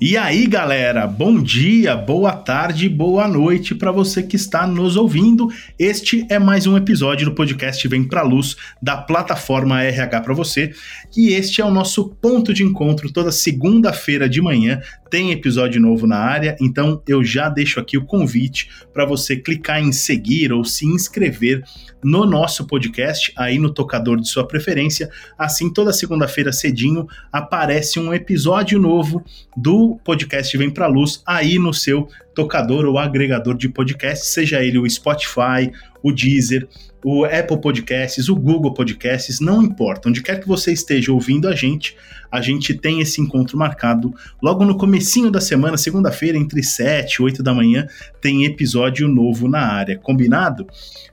E aí, galera, bom dia, boa tarde, boa noite para você que está nos ouvindo. Este é mais um episódio do podcast Vem Pra Luz da plataforma RH para você. E este é o nosso ponto de encontro toda segunda-feira de manhã. Tem episódio novo na área, então eu já deixo aqui o convite para você clicar em seguir ou se inscrever no nosso podcast aí no tocador de sua preferência. Assim, toda segunda-feira cedinho aparece um episódio novo do podcast Vem Pra Luz aí no seu tocador ou agregador de podcast, seja ele o Spotify, o Deezer, o Apple Podcasts, o Google Podcasts, não importa. Onde quer que você esteja ouvindo a gente, a gente tem esse encontro marcado logo no comecinho da semana, segunda-feira, entre 7 e 8 da manhã, tem episódio novo na área. Combinado?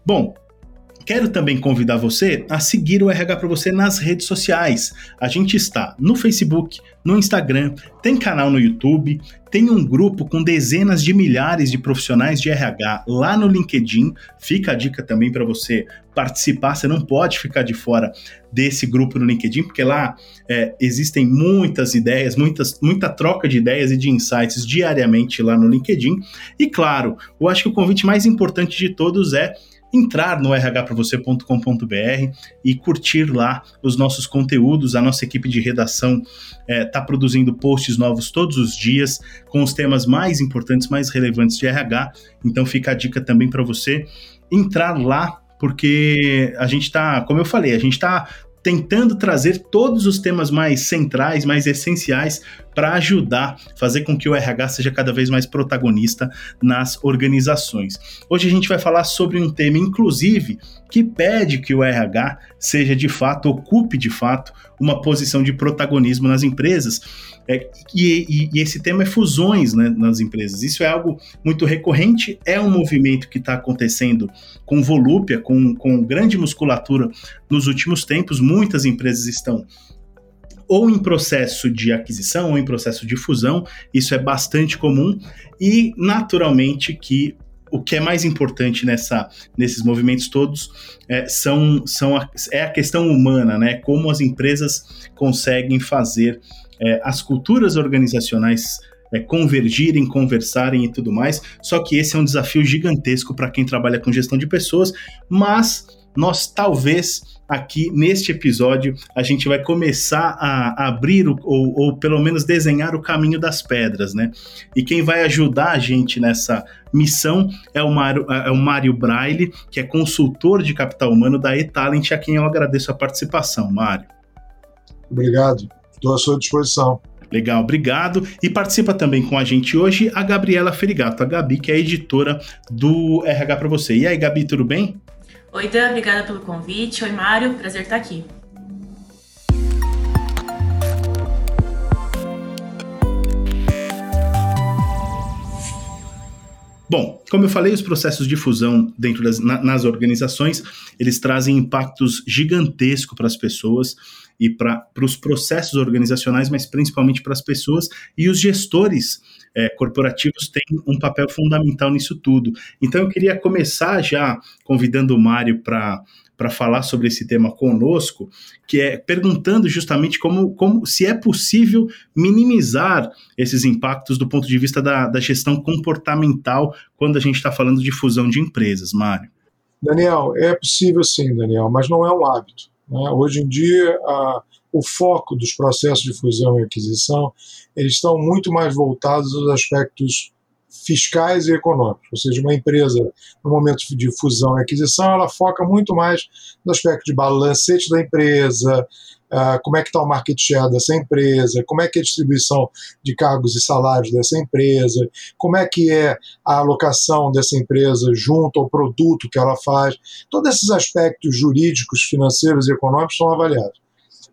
Bom, Quero também convidar você a seguir o RH para você nas redes sociais. A gente está no Facebook, no Instagram, tem canal no YouTube, tem um grupo com dezenas de milhares de profissionais de RH lá no LinkedIn. Fica a dica também para você participar. Você não pode ficar de fora desse grupo no LinkedIn, porque lá é, existem muitas ideias, muitas, muita troca de ideias e de insights diariamente lá no LinkedIn. E claro, eu acho que o convite mais importante de todos é entrar no rhpravocê.com.br e curtir lá os nossos conteúdos. A nossa equipe de redação está é, tá produzindo posts novos todos os dias com os temas mais importantes, mais relevantes de RH. Então fica a dica também para você entrar lá porque a gente está, como eu falei, a gente está tentando trazer todos os temas mais centrais, mais essenciais para ajudar, fazer com que o RH seja cada vez mais protagonista nas organizações. Hoje a gente vai falar sobre um tema, inclusive, que pede que o RH seja de fato, ocupe de fato, uma posição de protagonismo nas empresas. É, e, e, e, esse tema é fusões né, nas empresas. Isso é algo muito recorrente, é um movimento que está acontecendo com volúpia, com, com grande musculatura nos últimos tempos. Muitas empresas estão ou em processo de aquisição ou em processo de fusão, isso é bastante comum e naturalmente que o que é mais importante nessa, nesses movimentos todos é, são, são a, é a questão humana, né? Como as empresas conseguem fazer é, as culturas organizacionais é, convergirem, conversarem e tudo mais. Só que esse é um desafio gigantesco para quem trabalha com gestão de pessoas, mas nós talvez aqui neste episódio a gente vai começar a abrir o, ou, ou pelo menos desenhar o caminho das pedras, né? E quem vai ajudar a gente nessa missão é o Mário, é o Mário Braille, que é consultor de capital humano da eTalent, a quem eu agradeço a participação, Mário. Obrigado, estou à sua disposição. Legal, obrigado. E participa também com a gente hoje a Gabriela Ferigato, a Gabi, que é editora do RH para você. E aí, Gabi, tudo bem? Oi, Dan, obrigada pelo convite. Oi, Mário, prazer estar aqui. Bom, como eu falei, os processos de fusão dentro das na, nas organizações, eles trazem impactos gigantescos para as pessoas e para os processos organizacionais, mas principalmente para as pessoas e os gestores é, corporativos têm um papel fundamental nisso tudo. Então eu queria começar já convidando o Mário para para falar sobre esse tema conosco, que é perguntando justamente como, como se é possível minimizar esses impactos do ponto de vista da, da gestão comportamental quando a gente está falando de fusão de empresas, Mário. Daniel, é possível sim, Daniel, mas não é um hábito. Né? Hoje em dia, a, o foco dos processos de fusão e aquisição eles estão muito mais voltados aos aspectos fiscais e econômicos, ou seja, uma empresa no momento de fusão e aquisição, ela foca muito mais no aspecto de balancete da empresa, uh, como é que está o market share dessa empresa, como é que é a distribuição de cargos e salários dessa empresa, como é que é a alocação dessa empresa junto ao produto que ela faz. Todos esses aspectos jurídicos, financeiros e econômicos são avaliados.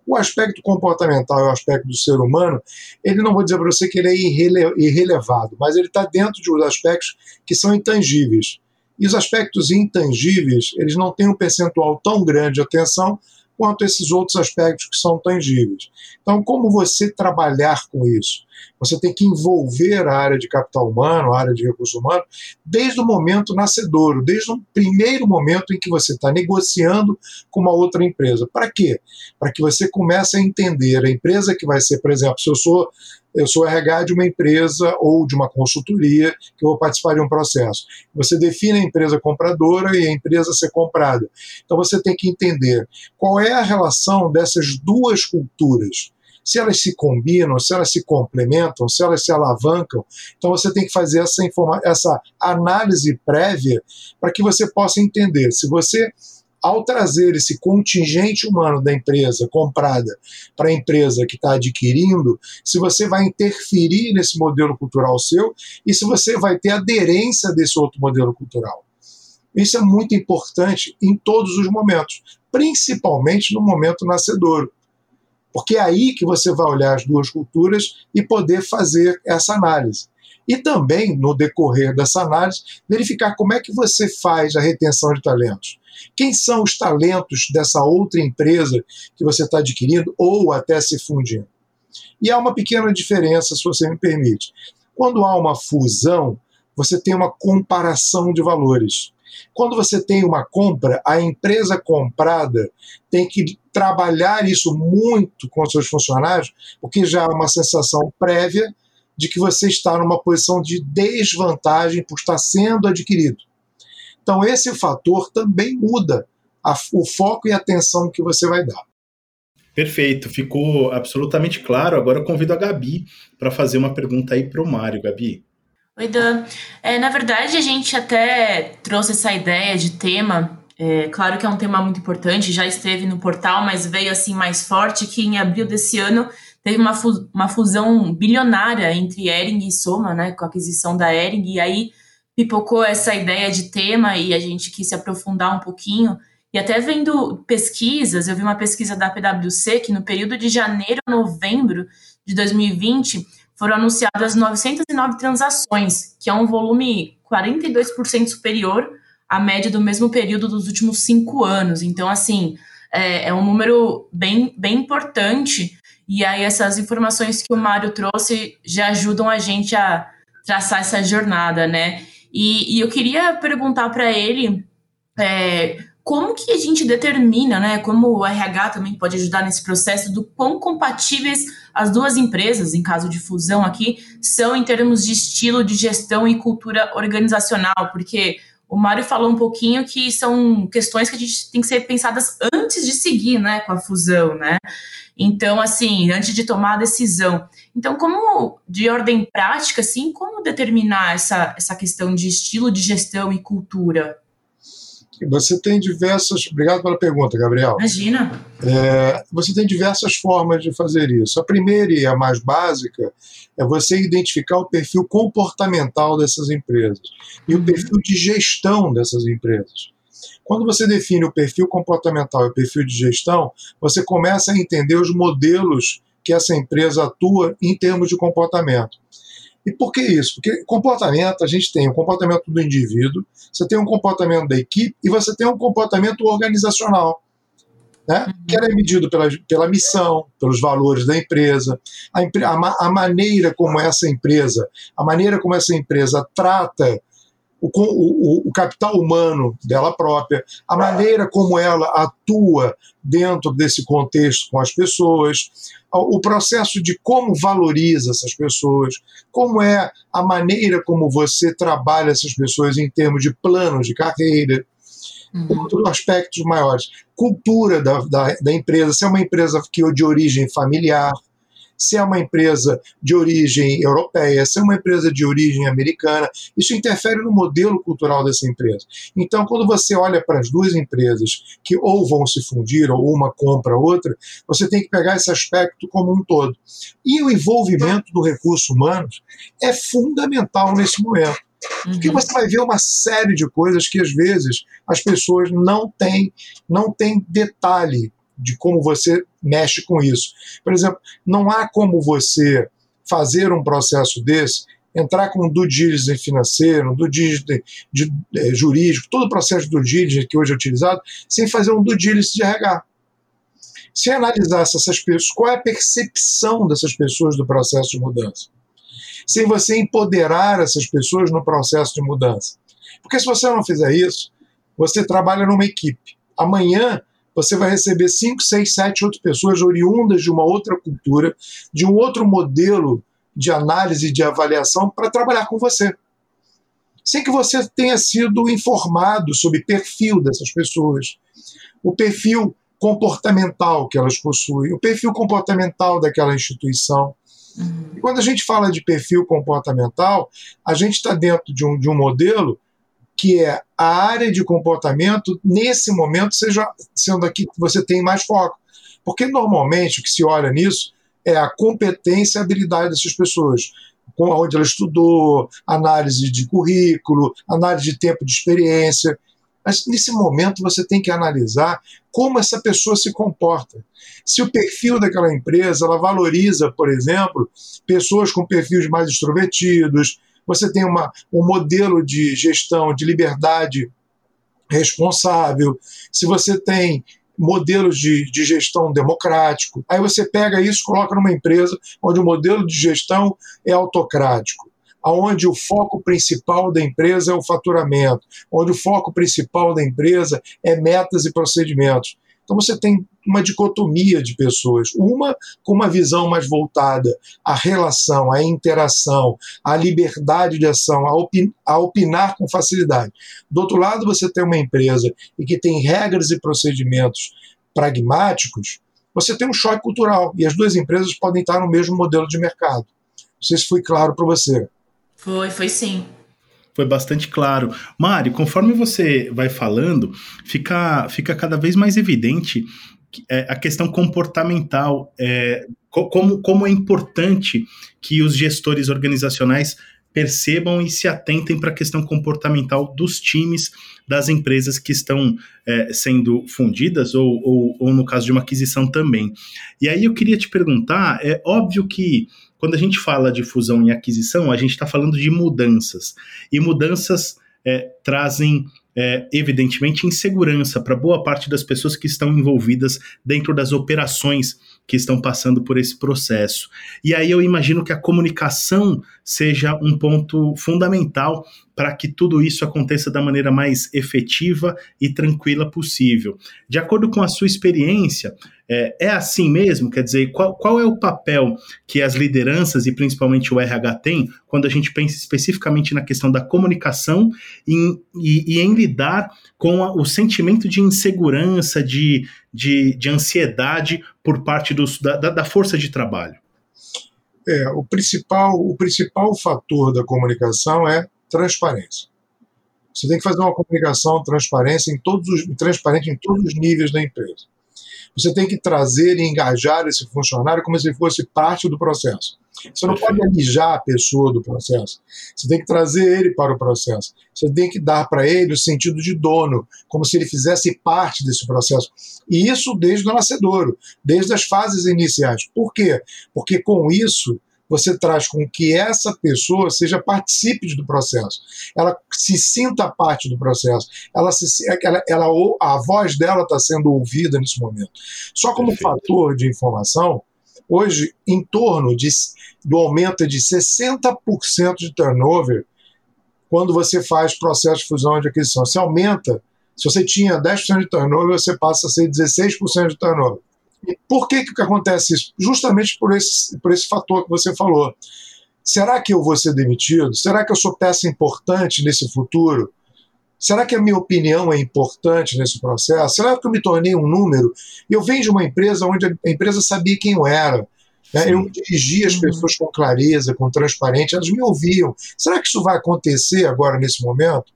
O aspecto comportamental e o aspecto do ser humano, ele não vou dizer para você que ele é irrele irrelevado, mas ele está dentro de uns aspectos que são intangíveis. E os aspectos intangíveis, eles não têm um percentual tão grande de atenção quanto esses outros aspectos que são tangíveis. Então, como você trabalhar com isso? Você tem que envolver a área de capital humano, a área de recurso humano, desde o momento nascedouro, desde o primeiro momento em que você está negociando com uma outra empresa. Para quê? Para que você comece a entender a empresa que vai ser, por exemplo, se eu sou eu sou RH de uma empresa ou de uma consultoria que eu vou participar de um processo. Você define a empresa compradora e a empresa a ser comprada. Então você tem que entender qual é a relação dessas duas culturas se elas se combinam, se elas se complementam, se elas se alavancam. Então você tem que fazer essa, essa análise prévia para que você possa entender se você ao trazer esse contingente humano da empresa comprada para a empresa que está adquirindo, se você vai interferir nesse modelo cultural seu e se você vai ter aderência desse outro modelo cultural. Isso é muito importante em todos os momentos, principalmente no momento nascedouro. Porque é aí que você vai olhar as duas culturas e poder fazer essa análise. E também, no decorrer dessa análise, verificar como é que você faz a retenção de talentos. Quem são os talentos dessa outra empresa que você está adquirindo ou até se fundindo? E há uma pequena diferença, se você me permite. Quando há uma fusão, você tem uma comparação de valores. Quando você tem uma compra, a empresa comprada tem que trabalhar isso muito com seus funcionários, porque já há uma sensação prévia de que você está numa posição de desvantagem por estar sendo adquirido. Então, esse fator também muda a, o foco e a atenção que você vai dar. Perfeito, ficou absolutamente claro. Agora eu convido a Gabi para fazer uma pergunta aí para o Mário. Gabi. Oi, Dan. É, na verdade, a gente até trouxe essa ideia de tema. É, claro que é um tema muito importante, já esteve no portal, mas veio assim mais forte que em abril desse ano teve uma, fu uma fusão bilionária entre Ering e Soma, né, com a aquisição da Ering, e aí pipocou essa ideia de tema e a gente quis se aprofundar um pouquinho. E até vendo pesquisas, eu vi uma pesquisa da PwC que no período de janeiro a novembro de 2020 foram anunciadas 909 transações, que é um volume 42% superior à média do mesmo período dos últimos cinco anos. Então, assim, é, é um número bem, bem importante. E aí, essas informações que o Mário trouxe já ajudam a gente a traçar essa jornada, né? E, e eu queria perguntar para ele é, como que a gente determina, né? Como o RH também pode ajudar nesse processo do quão compatíveis as duas empresas, em caso de fusão aqui, são em termos de estilo de gestão e cultura organizacional, porque o Mário falou um pouquinho que são questões que a gente tem que ser pensadas antes de seguir, né, com a fusão, né? Então, assim, antes de tomar a decisão. Então, como de ordem prática, assim, como determinar essa, essa questão de estilo de gestão e cultura? Você tem diversas. Obrigado pela pergunta, Gabriel. Imagina. É, você tem diversas formas de fazer isso. A primeira e a mais básica é você identificar o perfil comportamental dessas empresas e o uhum. perfil de gestão dessas empresas. Quando você define o perfil comportamental e o perfil de gestão, você começa a entender os modelos que essa empresa atua em termos de comportamento. E por que isso? Porque comportamento, a gente tem o comportamento do indivíduo, você tem um comportamento da equipe e você tem um comportamento organizacional. Né? Uhum. que é medido pela, pela missão, pelos valores da empresa, a, a, a, maneira como essa empresa, a maneira como essa empresa trata o, o, o, capital humano dela própria, a maneira como ela atua dentro desse contexto com as pessoas, o processo de como valoriza essas pessoas, como é a maneira como você trabalha essas pessoas em termos de planos de carreira. Uhum. Aspectos maiores. Cultura da, da, da empresa, se é uma empresa que é de origem familiar, se é uma empresa de origem europeia, se é uma empresa de origem americana, isso interfere no modelo cultural dessa empresa. Então, quando você olha para as duas empresas que ou vão se fundir ou uma compra a outra, você tem que pegar esse aspecto como um todo. E o envolvimento do recurso humano é fundamental nesse momento. Porque uhum. você vai ver uma série de coisas que às vezes as pessoas não têm, não têm detalhe de como você mexe com isso. Por exemplo, não há como você fazer um processo desse, entrar com due diligence financeiro, due diligence de, de, eh, jurídico, todo o processo due diligence que hoje é utilizado, sem fazer um due diligence de RH. Se analisasse essas pessoas, qual é a percepção dessas pessoas do processo de mudança? Sem você empoderar essas pessoas no processo de mudança. Porque se você não fizer isso, você trabalha numa equipe. Amanhã você vai receber 5, 6, 7 outras pessoas oriundas de uma outra cultura, de um outro modelo de análise e de avaliação para trabalhar com você. Sem que você tenha sido informado sobre o perfil dessas pessoas, o perfil comportamental que elas possuem, o perfil comportamental daquela instituição. Uhum. E quando a gente fala de perfil comportamental, a gente está dentro de um, de um modelo que é a área de comportamento, nesse momento, seja sendo aqui que você tem mais foco. Porque normalmente o que se olha nisso é a competência e habilidade dessas pessoas. Com onde ela estudou, análise de currículo, análise de tempo de experiência. Mas nesse momento você tem que analisar como essa pessoa se comporta. Se o perfil daquela empresa ela valoriza, por exemplo, pessoas com perfis mais extrovertidos, você tem uma, um modelo de gestão de liberdade responsável, se você tem modelos de, de gestão democrático. Aí você pega isso coloca numa empresa onde o modelo de gestão é autocrático, onde o foco principal da empresa é o faturamento, onde o foco principal da empresa é metas e procedimentos. Então você tem uma dicotomia de pessoas, uma com uma visão mais voltada à relação, à interação, à liberdade de ação, a, a opinar com facilidade. Do outro lado, você tem uma empresa e que tem regras e procedimentos pragmáticos, você tem um choque cultural e as duas empresas podem estar no mesmo modelo de mercado. Não sei se foi claro para você. Foi, foi sim foi bastante claro. Mário, conforme você vai falando, fica, fica cada vez mais evidente é, a questão comportamental, é, como, como é importante que os gestores organizacionais percebam e se atentem para a questão comportamental dos times das empresas que estão é, sendo fundidas ou, ou, ou, no caso de uma aquisição também. E aí eu queria te perguntar, é óbvio que quando a gente fala de fusão e aquisição, a gente está falando de mudanças. E mudanças é, trazem é, evidentemente, insegurança para boa parte das pessoas que estão envolvidas dentro das operações que estão passando por esse processo. E aí eu imagino que a comunicação seja um ponto fundamental para que tudo isso aconteça da maneira mais efetiva e tranquila possível. De acordo com a sua experiência, é, é assim mesmo? Quer dizer, qual, qual é o papel que as lideranças e principalmente o RH tem quando a gente pensa especificamente na questão da comunicação e, e, e em lidar com a, o sentimento de insegurança, de, de, de ansiedade por parte dos, da, da força de trabalho? É, o principal, o principal fator da comunicação é transparência. Você tem que fazer uma comunicação transparência em todos os, transparente em todos os níveis da empresa. Você tem que trazer e engajar esse funcionário como se fosse parte do processo. Você não pode alijar a pessoa do processo. Você tem que trazer ele para o processo. Você tem que dar para ele o sentido de dono, como se ele fizesse parte desse processo. E isso desde o nascedouro, desde as fases iniciais. Por quê? Porque com isso você traz com que essa pessoa seja participe do processo, ela se sinta parte do processo, ela, se, ela, ela a voz dela está sendo ouvida nesse momento. Só como Perfeito. fator de informação, hoje, em torno de, do aumento de 60% de turnover quando você faz processo de fusão de aquisição. Você aumenta, se você tinha 10% de turnover, você passa a ser 16% de turnover. Por que, que acontece isso? Justamente por esse, por esse fator que você falou. Será que eu vou ser demitido? Será que eu sou peça importante nesse futuro? Será que a minha opinião é importante nesse processo? Será que eu me tornei um número? Eu venho de uma empresa onde a empresa sabia quem eu era. Né? Eu dirigia as uhum. pessoas com clareza, com transparência, elas me ouviam. Será que isso vai acontecer agora nesse momento?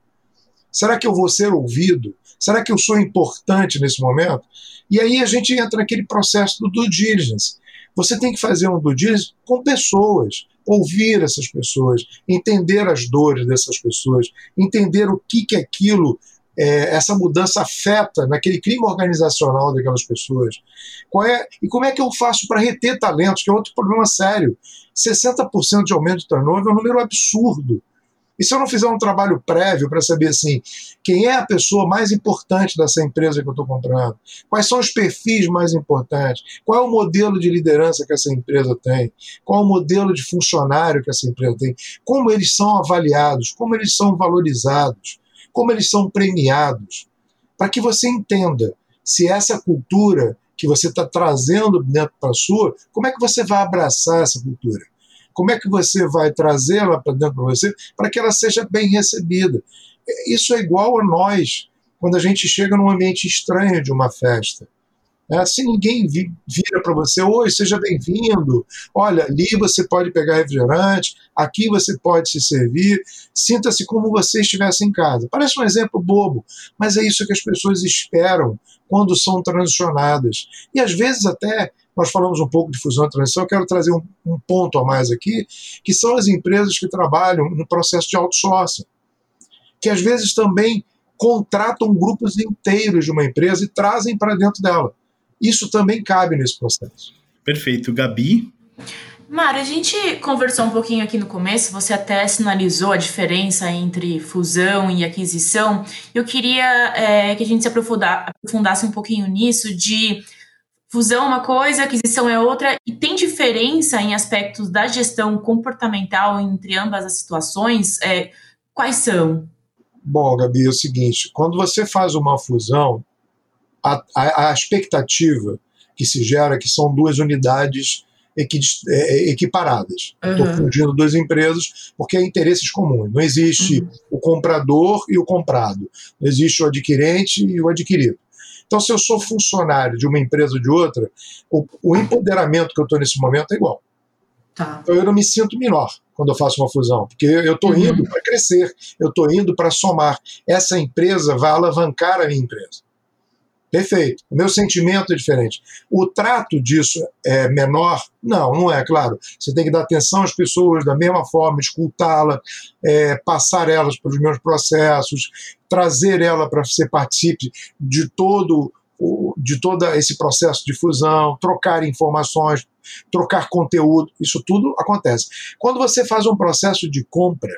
Será que eu vou ser ouvido? Será que eu sou importante nesse momento? E aí a gente entra naquele processo do due diligence. Você tem que fazer um due diligence com pessoas, ouvir essas pessoas, entender as dores dessas pessoas, entender o que que aquilo é, essa mudança afeta naquele clima organizacional daquelas pessoas. Qual é, e como é que eu faço para reter talentos, que é outro problema sério. 60% de aumento de turnover é um número absurdo. E se eu não fizer um trabalho prévio para saber assim, quem é a pessoa mais importante dessa empresa que eu estou comprando? Quais são os perfis mais importantes? Qual é o modelo de liderança que essa empresa tem? Qual é o modelo de funcionário que essa empresa tem? Como eles são avaliados? Como eles são valorizados? Como eles são premiados? Para que você entenda se essa cultura que você está trazendo dentro para a sua, como é que você vai abraçar essa cultura? Como é que você vai trazê-la para dentro de você para que ela seja bem recebida. Isso é igual a nós quando a gente chega num ambiente estranho de uma festa. É, se ninguém vira para você, oi, seja bem-vindo, olha, ali você pode pegar refrigerante, aqui você pode se servir, sinta-se como você estivesse em casa. Parece um exemplo bobo, mas é isso que as pessoas esperam quando são transicionadas. E às vezes até, nós falamos um pouco de fusão e transição, eu quero trazer um, um ponto a mais aqui, que são as empresas que trabalham no processo de outsourcing, que às vezes também contratam grupos inteiros de uma empresa e trazem para dentro dela. Isso também cabe nesse processo. Perfeito. Gabi? Mário, a gente conversou um pouquinho aqui no começo, você até sinalizou a diferença entre fusão e aquisição. Eu queria é, que a gente se aprofundasse um pouquinho nisso de fusão é uma coisa, aquisição é outra, e tem diferença em aspectos da gestão comportamental entre ambas as situações? É, quais são? Bom, Gabi, é o seguinte: quando você faz uma fusão, a, a, a expectativa que se gera é que são duas unidades equi, é, equiparadas. Estou uhum. fundindo duas empresas porque há interesses comuns. Não existe uhum. o comprador e o comprado. Não existe o adquirente e o adquirido. Então, se eu sou funcionário de uma empresa ou de outra, o, o empoderamento que eu estou nesse momento é igual. Tá. Então, eu não me sinto menor quando eu faço uma fusão, porque eu estou uhum. indo para crescer, eu estou indo para somar. Essa empresa vai alavancar a minha empresa. Perfeito. O meu sentimento é diferente. O trato disso é menor? Não, não é, claro. Você tem que dar atenção às pessoas da mesma forma, escutá-la, é, passar elas pelos meus processos, trazer ela para você participe de todo de todo esse processo de fusão, trocar informações, trocar conteúdo, isso tudo acontece. Quando você faz um processo de compra,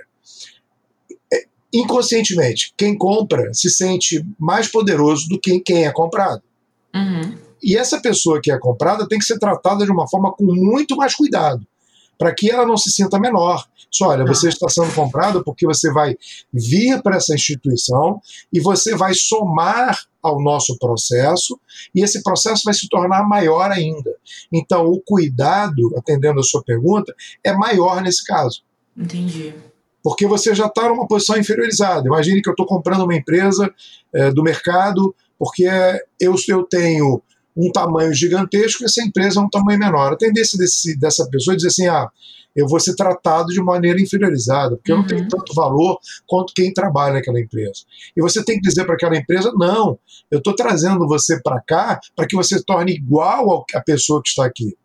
inconscientemente, quem compra se sente mais poderoso do que quem é comprado. Uhum. E essa pessoa que é comprada tem que ser tratada de uma forma com muito mais cuidado para que ela não se sinta menor. Só, olha, você está sendo comprado porque você vai vir para essa instituição e você vai somar ao nosso processo e esse processo vai se tornar maior ainda. Então, o cuidado, atendendo a sua pergunta, é maior nesse caso. Entendi. Porque você já está numa posição inferiorizada. Imagine que eu estou comprando uma empresa é, do mercado porque eu, eu tenho um tamanho gigantesco e essa empresa é um tamanho menor. A tendência desse, dessa pessoa é dizer assim: ah, eu vou ser tratado de maneira inferiorizada, porque uhum. eu não tenho uhum. tanto valor quanto quem trabalha naquela empresa. E você tem que dizer para aquela empresa: não, eu estou trazendo você para cá para que você torne igual à pessoa que está aqui.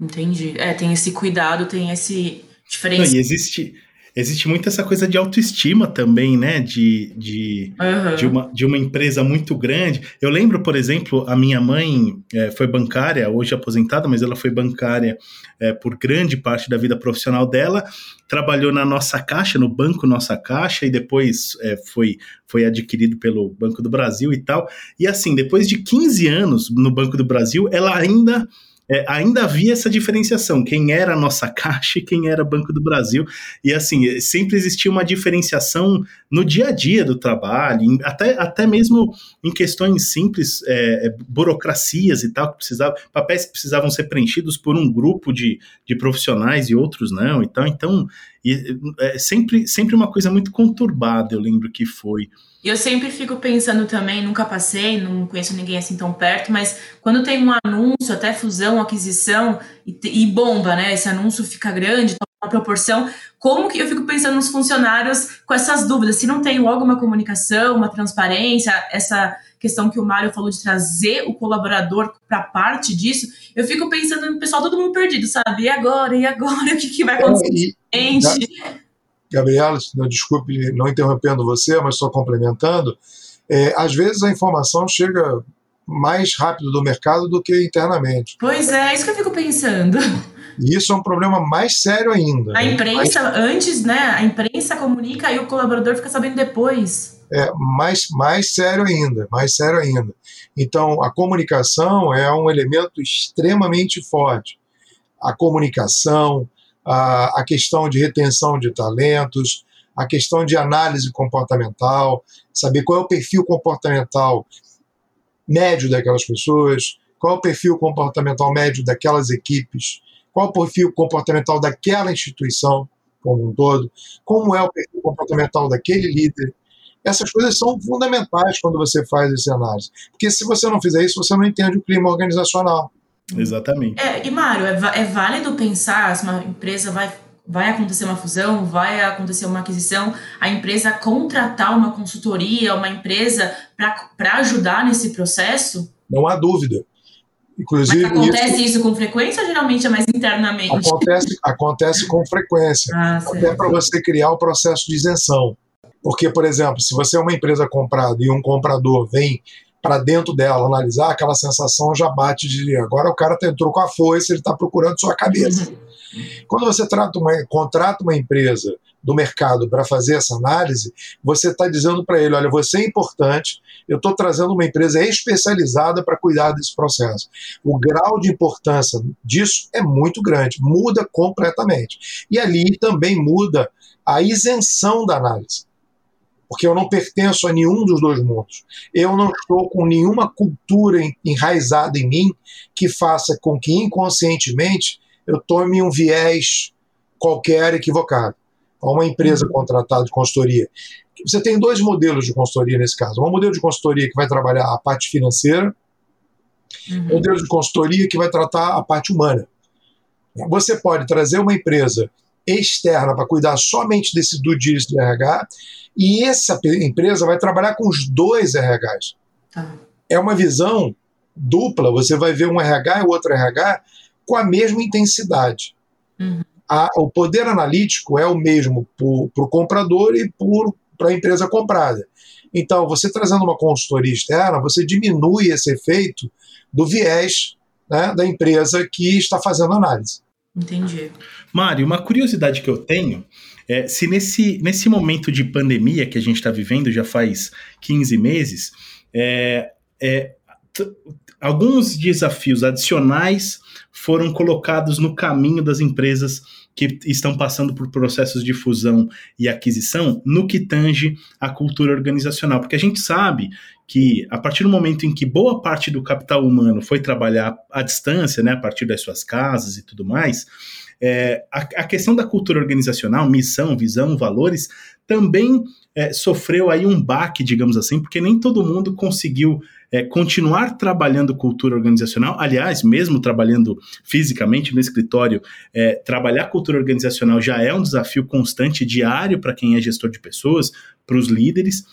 Entendi. É, tem esse cuidado, tem esse diferença. Não, e existe, existe muito essa coisa de autoestima também, né? De, de, uhum. de, uma, de uma empresa muito grande. Eu lembro, por exemplo, a minha mãe é, foi bancária, hoje aposentada, mas ela foi bancária é, por grande parte da vida profissional dela. Trabalhou na nossa caixa, no banco Nossa Caixa, e depois é, foi, foi adquirido pelo Banco do Brasil e tal. E assim, depois de 15 anos no Banco do Brasil, ela ainda é, ainda havia essa diferenciação, quem era a nossa caixa e quem era Banco do Brasil, e assim, sempre existia uma diferenciação no dia a dia do trabalho, em, até, até mesmo em questões simples, é, é burocracias e tal, que precisavam, papéis que precisavam ser preenchidos por um grupo de, de profissionais e outros não, então, então e, é sempre, sempre uma coisa muito conturbada, eu lembro que foi. E eu sempre fico pensando também, nunca passei, não conheço ninguém assim tão perto, mas quando tem um anúncio, até fusão, aquisição, e, e bomba, né? Esse anúncio fica grande, uma proporção. Como que eu fico pensando nos funcionários com essas dúvidas? Se não tem logo uma comunicação, uma transparência, essa questão que o Mário falou de trazer o colaborador para parte disso, eu fico pensando no pessoal todo mundo perdido, sabe? E agora? E agora? O que, que vai acontecer? É, e, gente? Gabriela, desculpe não interrompendo você, mas só complementando, é, às vezes a informação chega mais rápido do mercado do que internamente. Pois é, é isso que eu fico pensando. E isso é um problema mais sério ainda. A né? imprensa, antes, né? A imprensa comunica e o colaborador fica sabendo depois. É mais, mais sério ainda, mais sério ainda. Então, a comunicação é um elemento extremamente forte. A comunicação, a, a questão de retenção de talentos, a questão de análise comportamental, saber qual é o perfil comportamental médio daquelas pessoas, qual é o perfil comportamental médio daquelas equipes qual o perfil comportamental daquela instituição como um todo, como é o perfil comportamental daquele líder. Essas coisas são fundamentais quando você faz esse análise. Porque se você não fizer isso, você não entende o clima organizacional. Exatamente. É, e, Mário, é, é válido pensar se uma empresa vai vai acontecer uma fusão, vai acontecer uma aquisição, a empresa contratar uma consultoria, uma empresa para ajudar nesse processo? Não há dúvida. Inclusive, Mas acontece isso, isso com frequência ou geralmente é mais internamente? Acontece, acontece com frequência. Ah, até para você criar o processo de isenção. Porque, por exemplo, se você é uma empresa comprada e um comprador vem para dentro dela analisar, aquela sensação já bate de agora o cara entrou com a foice, ele está procurando sua cabeça. Uhum. Quando você trata uma, contrata uma empresa do mercado para fazer essa análise, você está dizendo para ele: olha, você é importante, eu estou trazendo uma empresa especializada para cuidar desse processo. O grau de importância disso é muito grande, muda completamente. E ali também muda a isenção da análise. Porque eu não pertenço a nenhum dos dois mundos. Eu não estou com nenhuma cultura enraizada em mim que faça com que inconscientemente eu tome um viés qualquer equivocado. Uma empresa uhum. contratada de consultoria. Você tem dois modelos de consultoria nesse caso. Um modelo de consultoria que vai trabalhar a parte financeira, uhum. um modelo de consultoria que vai tratar a parte humana. Você pode trazer uma empresa externa para cuidar somente desse due diligence de RH e essa empresa vai trabalhar com os dois RHs. Tá. É uma visão dupla, você vai ver um RH e o outro RH com a mesma intensidade. Uhum. A, o poder analítico é o mesmo para o comprador e para a empresa comprada. Então, você trazendo uma consultoria externa, você diminui esse efeito do viés né, da empresa que está fazendo análise. Entendi. Mário, uma curiosidade que eu tenho é se nesse, nesse momento de pandemia que a gente está vivendo já faz 15 meses, é, é, alguns desafios adicionais foram colocados no caminho das empresas que estão passando por processos de fusão e aquisição no que tange a cultura organizacional, porque a gente sabe que a partir do momento em que boa parte do capital humano foi trabalhar à distância, né, a partir das suas casas e tudo mais, é, a, a, questão da cultura organizacional, missão, visão, valores, também é, sofreu aí um baque, digamos assim, porque nem todo mundo conseguiu é, continuar trabalhando cultura organizacional, aliás, mesmo trabalhando fisicamente no escritório, é, trabalhar cultura organizacional já é um desafio constante, diário para quem é gestor de pessoas, para os líderes.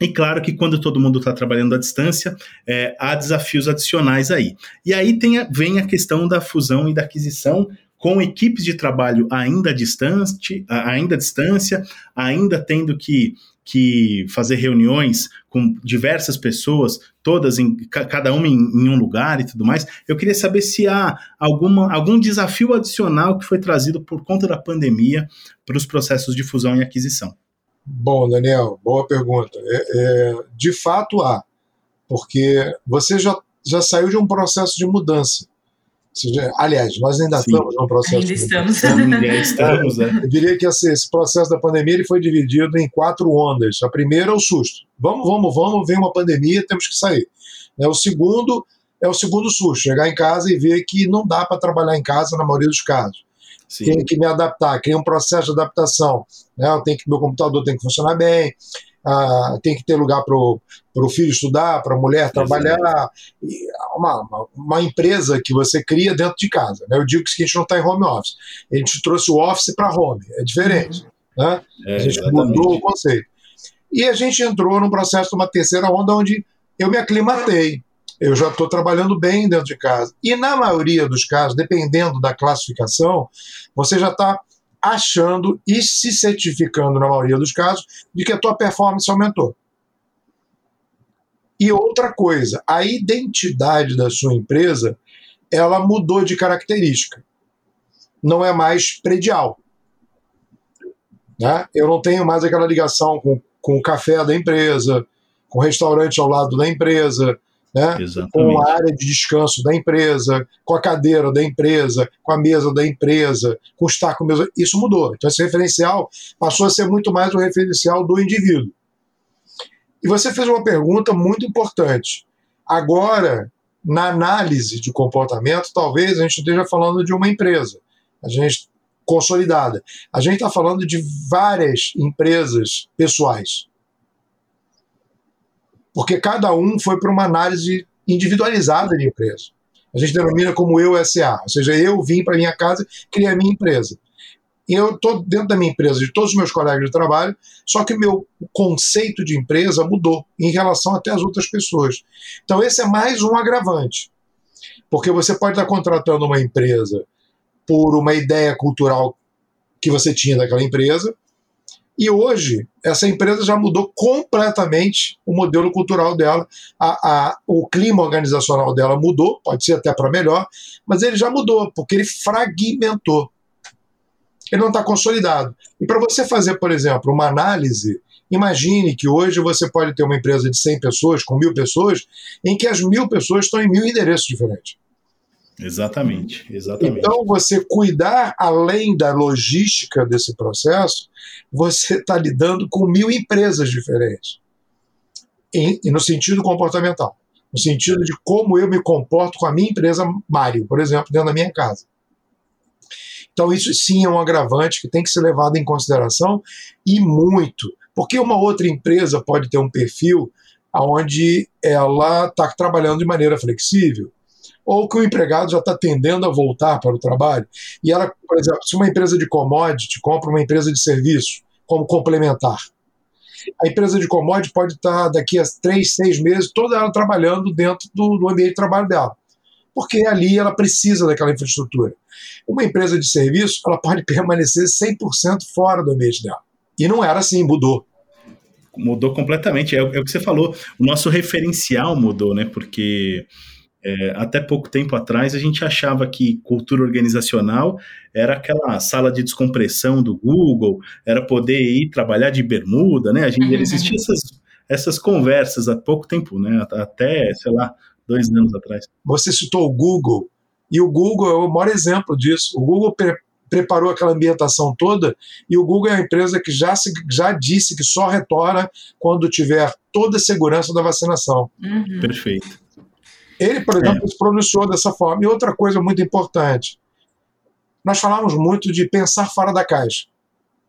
E claro que quando todo mundo está trabalhando à distância, é, há desafios adicionais aí. E aí tem a, vem a questão da fusão e da aquisição com equipes de trabalho ainda distante, ainda à distância, ainda tendo que que fazer reuniões com diversas pessoas, todas em cada uma em, em, um lugar e tudo mais. Eu queria saber se há alguma, algum desafio adicional que foi trazido por conta da pandemia para os processos de fusão e aquisição. Bom, Daniel, boa pergunta. É, é, de fato há, porque você já, já saiu de um processo de mudança. Aliás, nós ainda Sim. estamos no processo. Ainda estamos. ainda estamos né? Eu diria que esse, esse, processo da pandemia ele foi dividido em quatro ondas. A primeira é o susto. Vamos, vamos, vamos, vem uma pandemia, temos que sair. É, o segundo é o segundo susto, chegar em casa e ver que não dá para trabalhar em casa na maioria dos casos. Sim. Tenho que me adaptar, criar um processo de adaptação. Né? Eu tenho que, meu computador tem que funcionar bem, ah, tem que ter lugar para o filho estudar, para a mulher trabalhar. Uma, uma, uma, empresa que você cria dentro de casa. Né? Eu digo que a gente não está em home office. A gente trouxe o office para home, é diferente. Uhum. Né? É, a gente exatamente. mudou o conceito. E a gente entrou num processo de uma terceira onda onde eu me aclimatei. Eu já estou trabalhando bem dentro de casa. E na maioria dos casos, dependendo da classificação, você já está achando e se certificando, na maioria dos casos, de que a tua performance aumentou. E outra coisa, a identidade da sua empresa, ela mudou de característica. Não é mais predial. Né? Eu não tenho mais aquela ligação com, com o café da empresa, com o restaurante ao lado da empresa, né? com a área de descanso da empresa, com a cadeira da empresa, com a mesa da empresa, com o estar com mesa. Isso mudou. Então, esse referencial passou a ser muito mais o referencial do indivíduo. E você fez uma pergunta muito importante. Agora, na análise de comportamento, talvez a gente esteja falando de uma empresa, a gente consolidada. A gente está falando de várias empresas pessoais. Porque cada um foi para uma análise individualizada de empresa. A gente denomina como eu SA, ou seja, eu vim para minha casa, criei a minha empresa. E eu estou dentro da minha empresa, de todos os meus colegas de trabalho, só que meu conceito de empresa mudou em relação até às outras pessoas. Então, esse é mais um agravante. Porque você pode estar contratando uma empresa por uma ideia cultural que você tinha daquela empresa, e hoje, essa empresa já mudou completamente o modelo cultural dela, a, a, o clima organizacional dela mudou, pode ser até para melhor, mas ele já mudou, porque ele fragmentou ele não está consolidado. E para você fazer, por exemplo, uma análise, imagine que hoje você pode ter uma empresa de 100 pessoas, com mil pessoas, em que as mil pessoas estão em mil endereços diferentes. Exatamente, exatamente. Então, você cuidar além da logística desse processo, você está lidando com mil empresas diferentes. E, e, no sentido comportamental. No sentido de como eu me comporto com a minha empresa Mário, por exemplo, dentro da minha casa. Então, isso sim é um agravante que tem que ser levado em consideração e muito. Porque uma outra empresa pode ter um perfil onde ela está trabalhando de maneira flexível, ou que o empregado já está tendendo a voltar para o trabalho. E ela, por exemplo, se uma empresa de commodity compra uma empresa de serviço como complementar, a empresa de commodity pode estar tá daqui a três, seis meses toda ela trabalhando dentro do, do ambiente de trabalho dela porque ali ela precisa daquela infraestrutura. Uma empresa de serviço, ela pode permanecer 100% fora do ambiente dela. E não era assim, mudou. Mudou completamente, é, é o que você falou, o nosso referencial mudou, né, porque é, até pouco tempo atrás a gente achava que cultura organizacional era aquela sala de descompressão do Google, era poder ir trabalhar de bermuda, né? A gente, uhum. Existiam essas, essas conversas há pouco tempo, né? Até, sei lá, dois anos atrás. Você citou o Google, e o Google é o maior exemplo disso. O Google pre preparou aquela ambientação toda, e o Google é uma empresa que já, se, já disse que só retorna quando tiver toda a segurança da vacinação. Uhum. Perfeito. Ele, por exemplo, é. se pronunciou dessa forma. E outra coisa muito importante, nós falamos muito de pensar fora da caixa.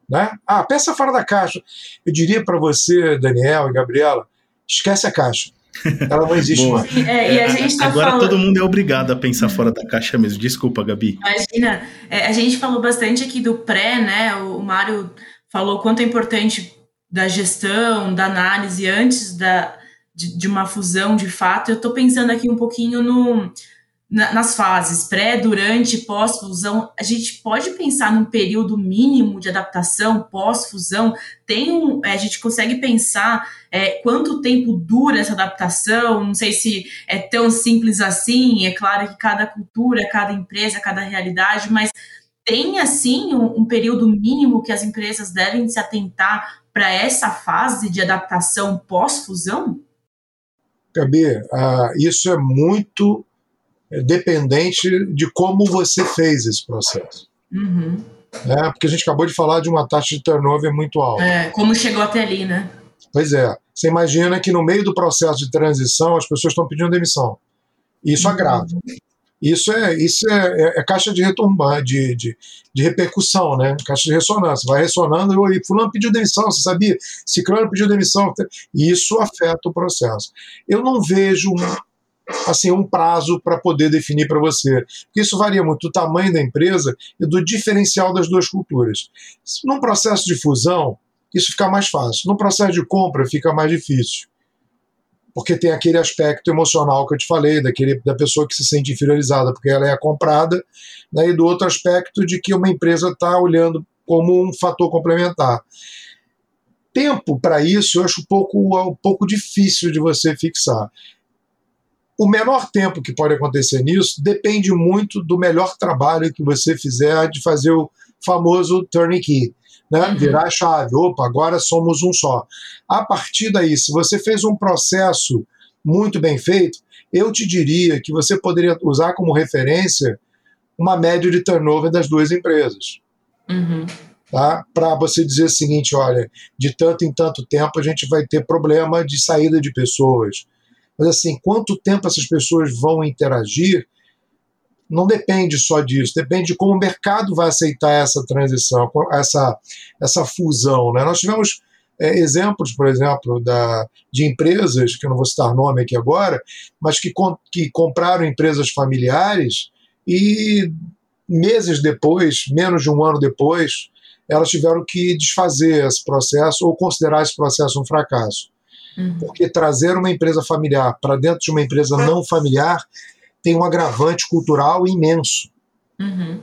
Né? Ah, pensa fora da caixa. Eu diria para você, Daniel e Gabriela, esquece a caixa. Ela não existe mais. É, e a gente tá Agora falando... todo mundo é obrigado a pensar fora da caixa mesmo. Desculpa, Gabi. Imagina, é, a gente falou bastante aqui do pré, né? O Mário falou quanto é importante da gestão, da análise antes da, de, de uma fusão de fato. Eu estou pensando aqui um pouquinho no nas fases pré, durante, pós-fusão, a gente pode pensar num período mínimo de adaptação pós-fusão? Tem um, é, a gente consegue pensar é, quanto tempo dura essa adaptação? Não sei se é tão simples assim. É claro que cada cultura, cada empresa, cada realidade, mas tem assim um, um período mínimo que as empresas devem se atentar para essa fase de adaptação pós-fusão? Gabi, uh, isso é muito é dependente de como você fez esse processo. Uhum. É, porque a gente acabou de falar de uma taxa de turnover muito alta. É, como chegou até ali, né? Pois é. Você imagina que no meio do processo de transição as pessoas estão pedindo demissão. Isso uhum. Isso é, isso é, é, é caixa de retombar, de, de, de, repercussão, né? Caixa de ressonância. Vai ressonando e fulano pediu demissão, você sabia? Ciclano pediu demissão. Isso afeta o processo. Eu não vejo assim um prazo para poder definir para você. Porque isso varia muito do tamanho da empresa e do diferencial das duas culturas. Num processo de fusão, isso fica mais fácil. Num processo de compra, fica mais difícil. Porque tem aquele aspecto emocional que eu te falei, daquele, da pessoa que se sente inferiorizada porque ela é comprada, né, e do outro aspecto de que uma empresa está olhando como um fator complementar. Tempo para isso eu acho um pouco, um pouco difícil de você fixar. O menor tempo que pode acontecer nisso depende muito do melhor trabalho que você fizer de fazer o famoso turnkey. Né? Virar a chave, opa, agora somos um só. A partir daí, se você fez um processo muito bem feito, eu te diria que você poderia usar como referência uma média de turnover das duas empresas. Uhum. Tá? Para você dizer o seguinte: olha, de tanto em tanto tempo a gente vai ter problema de saída de pessoas, Mas assim, quanto tempo essas pessoas vão interagir não depende só disso, depende de como o mercado vai aceitar essa transição, essa, essa fusão. Né? Nós tivemos é, exemplos, por exemplo, da, de empresas, que eu não vou citar nome aqui agora, mas que, com, que compraram empresas familiares e meses depois, menos de um ano depois, elas tiveram que desfazer esse processo ou considerar esse processo um fracasso. Uhum. Porque trazer uma empresa familiar para dentro de uma empresa não familiar tem um agravante cultural imenso. Uhum.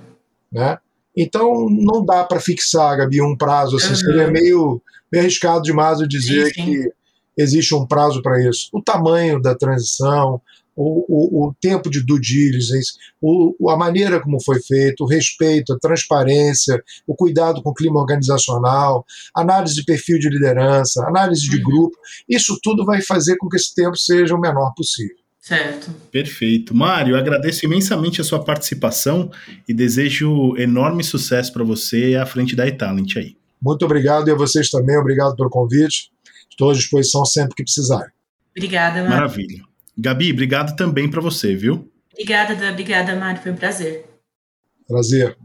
Né? Então, não dá para fixar, Gabi, um prazo. Assim, uhum. Seria meio, meio arriscado demais eu dizer sim, sim. que existe um prazo para isso. O tamanho da transição, o, o, o tempo de due diligence, o, a maneira como foi feito, o respeito, a transparência, o cuidado com o clima organizacional, análise de perfil de liderança, análise de uhum. grupo, isso tudo vai fazer com que esse tempo seja o menor possível. Certo. Perfeito. Mário, agradeço imensamente a sua participação e desejo enorme sucesso para você à frente da eTalent aí. Muito obrigado e a vocês também, obrigado pelo convite. Estou à disposição sempre que precisarem. Obrigada, Mário. Maravilha. Gabi, obrigado também para você, viu? Obrigada, Dan. Obrigada, Mário. Foi um prazer. Prazer.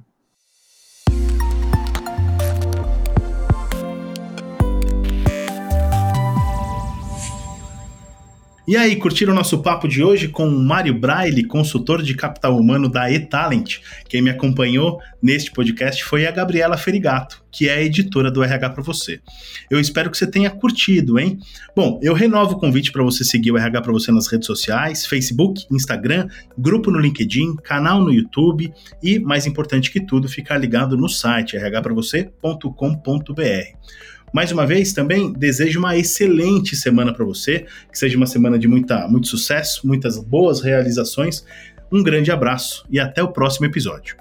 E aí, curtiram o nosso papo de hoje com o Mário Braille, consultor de capital humano da eTalent. Quem me acompanhou neste podcast foi a Gabriela Ferigato, que é a editora do RH para você. Eu espero que você tenha curtido, hein? Bom, eu renovo o convite para você seguir o RH para você nas redes sociais, Facebook, Instagram, grupo no LinkedIn, canal no YouTube e, mais importante que tudo, ficar ligado no site rhpravocê.com.br. Mais uma vez, também desejo uma excelente semana para você, que seja uma semana de muita, muito sucesso, muitas boas realizações. Um grande abraço e até o próximo episódio.